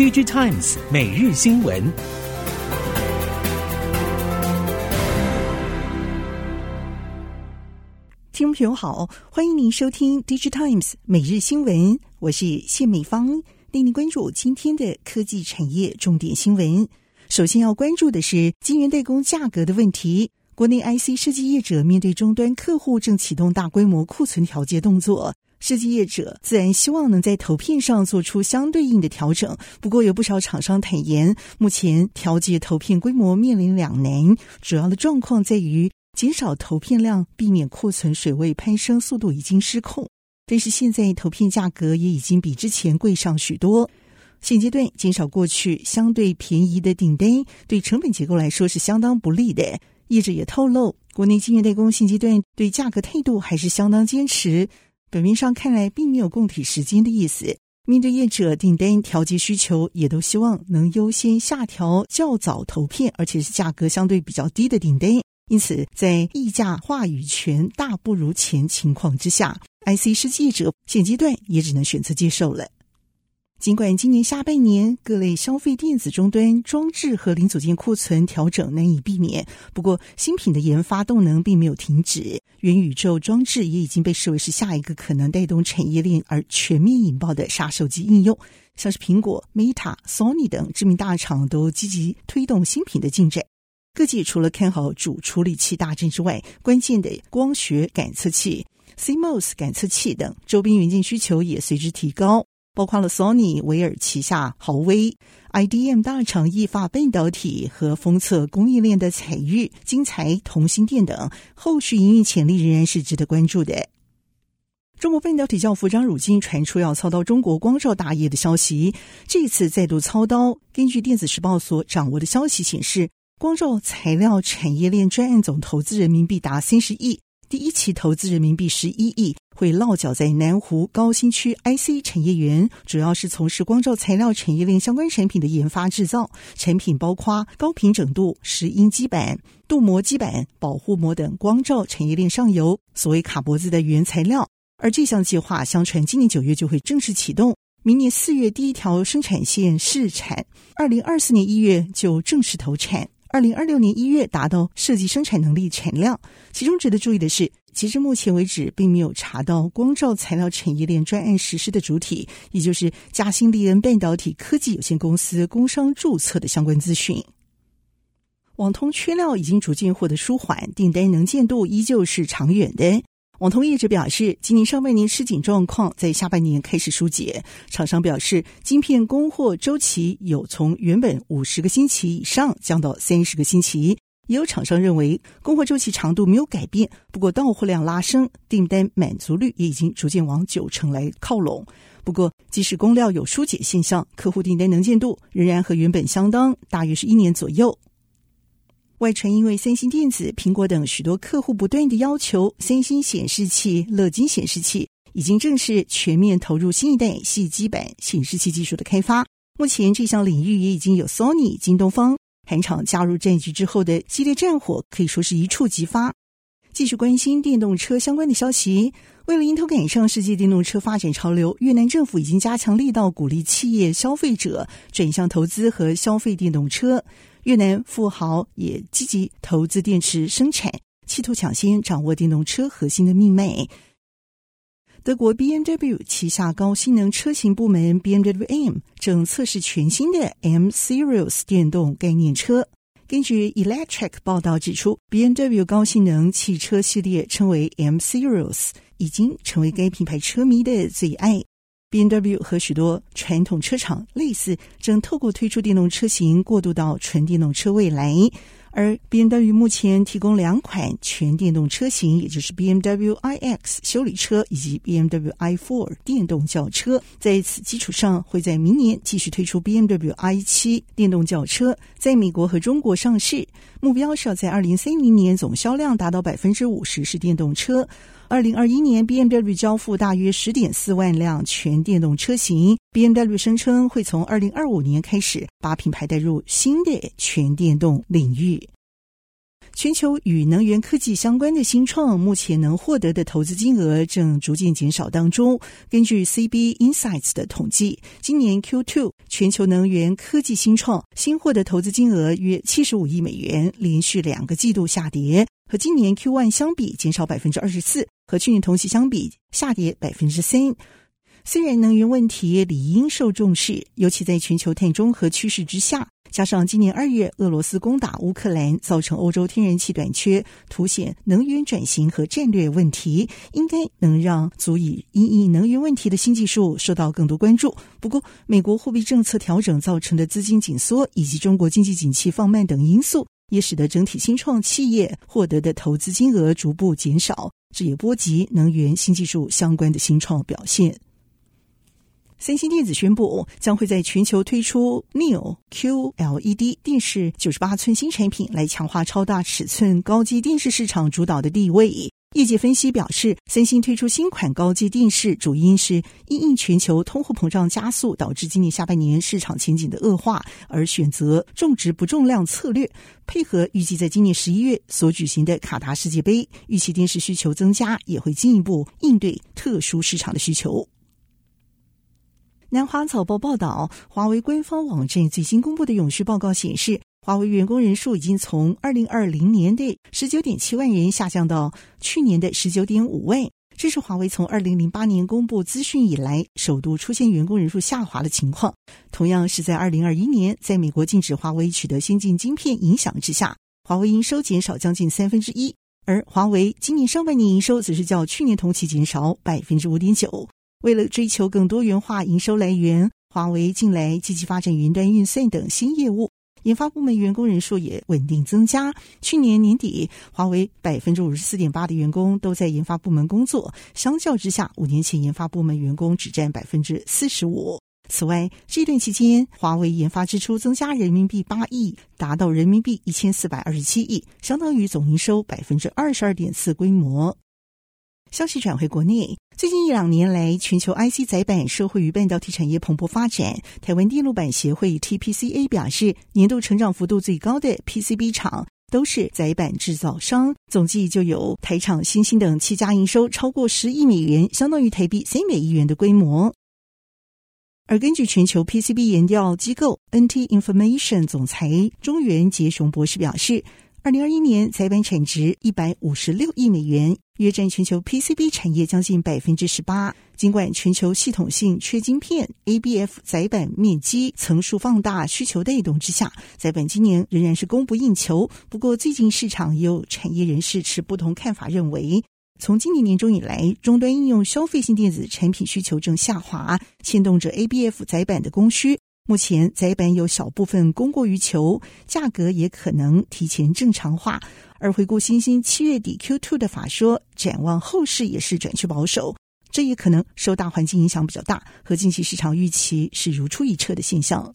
Digitimes 每日新闻，听众朋友好，欢迎您收听 Digitimes 每日新闻，我是谢美芳，带您关注今天的科技产业重点新闻。首先要关注的是晶圆代工价格的问题，国内 IC 设计业者面对终端客户正启动大规模库存调节动作。设计业者自然希望能在投片上做出相对应的调整，不过有不少厂商坦言，目前调节投片规模面临两难，主要的状况在于减少投片量，避免库存水位攀升速度已经失控。但是现在投片价格也已经比之前贵上许多，现阶段减少过去相对便宜的订单，对成本结构来说是相当不利的。业者也透露，国内晶圆代工现阶段对价格态度还是相当坚持。表面上看来并没有供体时间的意思，面对业者订单调节需求，也都希望能优先下调较早投片，而且是价格相对比较低的订单。因此，在议价话语权大不如前情况之下，IC 设计者现阶段也只能选择接受了。尽管今年下半年各类消费电子终端装置和零组件库存调整难以避免，不过新品的研发动能并没有停止。元宇宙装置也已经被视为是下一个可能带动产业链而全面引爆的杀手级应用，像是苹果、Meta、Sony 等知名大厂都积极推动新品的进展。各界除了看好主处理器大战之外，关键的光学感测器、CMOS 感测器等周边元件需求也随之提高。包括了 Sony、维尔旗下豪威、IDM 大厂意法半导体和封测供应链的采钰、晶材、同心电等，后续营运潜力仍然是值得关注的。中国半导体教父张汝京传出要操刀中国光罩大业的消息，这次再度操刀。根据电子时报所掌握的消息显示，光罩材料产业链专案总投资人民币达三十亿。第一期投资人民币十一亿，会落脚在南湖高新区 IC 产业园，主要是从事光罩材料产业链相关产品的研发制造。产品包括高频整度、石英基板、镀膜基板、保护膜等光罩产业链上游所谓卡脖子的原材料。而这项计划，相传今年九月就会正式启动，明年四月第一条生产线试产，二零二四年一月就正式投产。二零二六年一月达到设计生产能力产量，其中值得注意的是，截至目前为止，并没有查到光照材料产业链专案实施的主体，也就是嘉兴利恩半导体科技有限公司工商注册的相关资讯。网通缺料已经逐渐获得舒缓，订单能见度依旧是长远的。网通业者表示，今年上半年吃紧状况在下半年开始疏解。厂商表示，晶片供货周期有从原本五十个星期以上降到三十个星期。也有厂商认为，供货周期长度没有改变，不过到货量拉升，订单满足率也已经逐渐往九成来靠拢。不过，即使供料有疏解现象，客户订单能见度仍然和原本相当，大约是一年左右。外传，因为三星电子、苹果等许多客户不断的要求，三星显示器、乐金显示器已经正式全面投入新一代矽基板显示器技术的开发。目前，这项领域也已经有 Sony、京东方、韩厂加入战局之后的激烈战火，可以说是一触即发。继续关心电动车相关的消息，为了迎头赶上世界电动车发展潮流，越南政府已经加强力道，鼓励企业消费者转向投资和消费电动车。越南富豪也积极投资电池生产，企图抢先掌握电动车核心的命脉。德国 BMW 旗下高性能车型部门 BMW M 正测试全新的 M Series 电动概念车。根据 Electric 报道指出，BMW 高性能汽车系列称为 M Series，已经成为该品牌车迷的最爱。BMW 和许多传统车厂类似，正透过推出电动车型过渡到纯电动车未来。而 BMW 目前提供两款全电动车型，也就是 BMW iX 修理车以及 B M W i Four 电动轿车。在此基础上，会在明年继续推出 B M W i 七电动轿车，在美国和中国上市。目标是要在二零三零年总销量达到百分之五十是电动车。二零二一年，BMW 交付大约十点四万辆全电动车型。BMW 声称会从二零二五年开始把品牌带入新的全电动领域。全球与能源科技相关的新创，目前能获得的投资金额正逐渐减少当中。根据 CB Insights 的统计，今年 Q2 全球能源科技新创新获得投资金额约七十五亿美元，连续两个季度下跌，和今年 Q1 相比减少百分之二十四，和去年同期相比下跌百分之三。虽然能源问题理应受重视，尤其在全球碳中和趋势之下。加上今年二月俄罗斯攻打乌克兰，造成欧洲天然气短缺，凸显能源转型和战略问题，应该能让足以因应能源问题的新技术受到更多关注。不过，美国货币政策调整造成的资金紧缩，以及中国经济景气放慢等因素，也使得整体新创企业获得的投资金额逐步减少，这也波及能源新技术相关的新创表现。三星电子宣布，将会在全球推出 Neo QLED 电视九十八寸新产品，来强化超大尺寸高级电视市场主导的地位。业界分析表示，三星推出新款高阶电视，主因是因应全球通货膨胀加速，导致今年下半年市场前景的恶化，而选择重质不重量策略，配合预计在今年十一月所举行的卡达世界杯，预期电视需求增加，也会进一步应对特殊市场的需求。南华早报报道，华为官方网站最新公布的永续报告显示，华为员工人数已经从二零二零年的十九点七万人下降到去年的十九点五万。这是华为从二零零八年公布资讯以来首度出现员工人数下滑的情况。同样是在二零二一年，在美国禁止华为取得先进晶片影响之下，华为营收减少将近三分之一，而华为今年上半年营收则是较去年同期减少百分之五点九。为了追求更多元化营收来源，华为近来积极发展云端运算等新业务，研发部门员工人数也稳定增加。去年年底，华为百分之五十四点八的员工都在研发部门工作，相较之下，五年前研发部门员工只占百分之四十五。此外，这段期间，华为研发支出增加人民币八亿，达到人民币一千四百二十七亿，相当于总营收百分之二十二点四规模。消息转回国内，最近一两年来，全球 IC 载板社会与半导体产业蓬勃发展。台湾电路板协会 TPCA 表示，年度成长幅度最高的 PCB 厂都是载板制造商，总计就有台厂、新兴等七家营收超过十亿美元，相当于台币三百亿元的规模。而根据全球 PCB 研调机构 NT Information 总裁中原杰雄博士表示。二零二一年载板产值一百五十六亿美元，约占全球 PCB 产业将近百分之十八。尽管全球系统性缺晶片，ABF 载板面积层数放大，需求带动之下，载板今年仍然是供不应求。不过，最近市场也有产业人士持不同看法，认为从今年年中以来，终端应用消费性电子产品需求正下滑，牵动着 ABF 载板的供需。目前载板有小部分供过于求，价格也可能提前正常化。而回顾欣兴七月底 Q2 的法说，展望后市也是转趋保守，这也可能受大环境影响比较大，和近期市场预期是如出一辙的现象。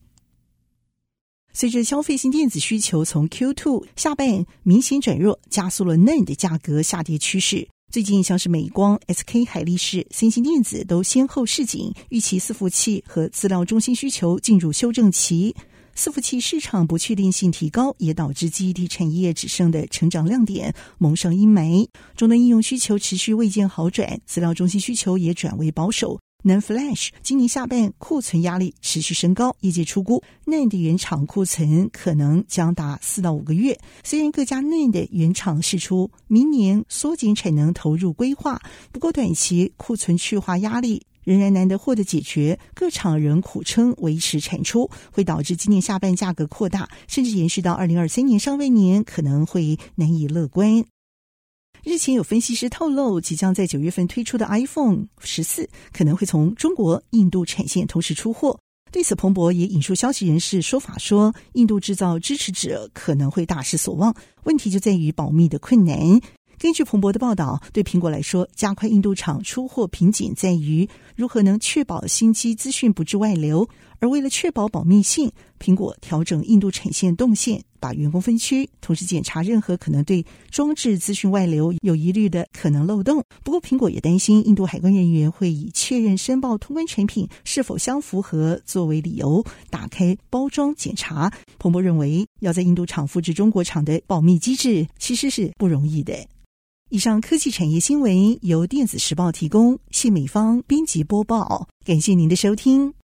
随着消费性电子需求从 Q2 下半明显转弱，加速了 NAND 价格下跌趋势。最近，像是美光、SK 海力士、三星电子都先后示警，预期伺服器和资料中心需求进入修正期。伺服器市场不确定性提高，也导致记忆体产业只剩的成长亮点蒙上阴霾。终端应用需求持续未见好转，资料中心需求也转为保守。N Flash 今年下半库存压力持续升高，业界出估 NAND 原厂库存可能将达四到五个月。虽然各家 nad 原厂释出明年缩减产能投入规划，不过短期库存去化压力仍然难得获得解决，各厂仍苦撑维持产出，会导致今年下半价格扩大，甚至延续到二零二三年上半年，可能会难以乐观。日前有分析师透露，即将在九月份推出的 iPhone 十四可能会从中国、印度产线同时出货。对此，彭博也引述消息人士说法说，印度制造支持者可能会大失所望。问题就在于保密的困难。根据彭博的报道，对苹果来说，加快印度厂出货瓶颈在于如何能确保新机资讯不致外流。而为了确保保密性，苹果调整印度产线动线，把员工分区，同时检查任何可能对装置资讯外流有疑虑的可能漏洞。不过，苹果也担心印度海关人员会以确认申报通关产品是否相符合作为理由，打开包装检查。彭博认为，要在印度厂复制中国厂的保密机制，其实是不容易的。以上科技产业新闻由电子时报提供，谢美芳编辑播报，感谢您的收听。